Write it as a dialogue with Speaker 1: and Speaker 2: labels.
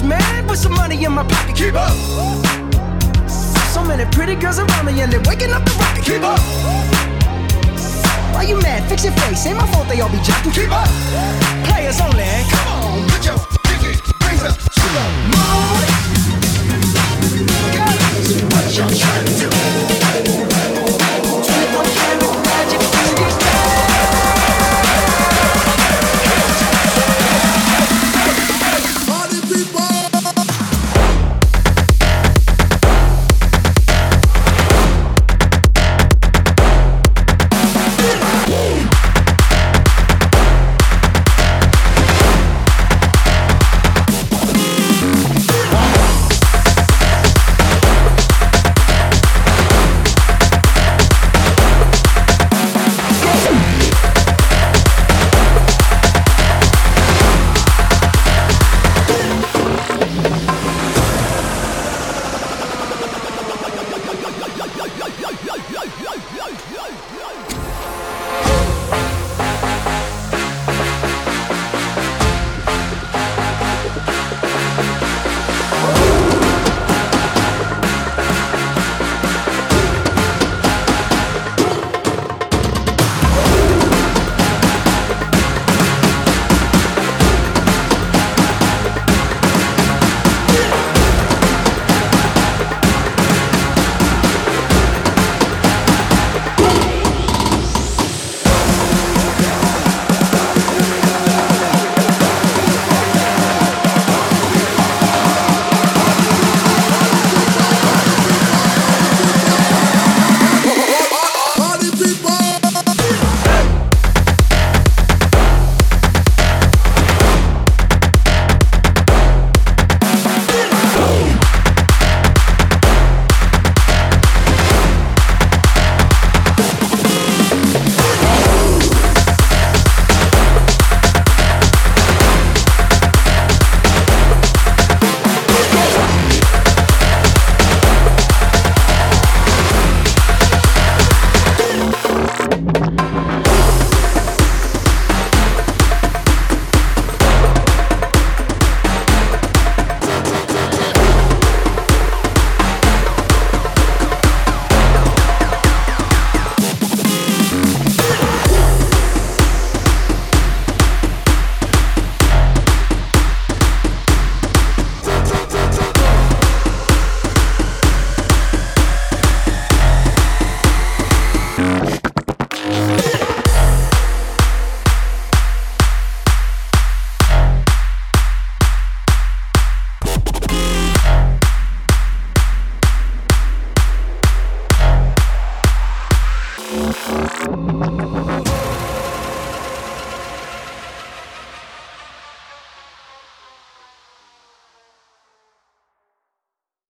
Speaker 1: I'm with some money in my pocket. Keep up. So many pretty girls around me and they're waking up the rocket. Keep up. Why you mad? Fix your face. Ain't my fault they all be jocking. Keep up. Players only. Come on, put your